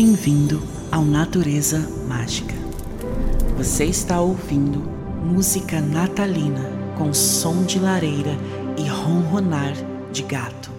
bem-vindo ao Natureza Mágica. Você está ouvindo música natalina com som de lareira e ronronar de gato.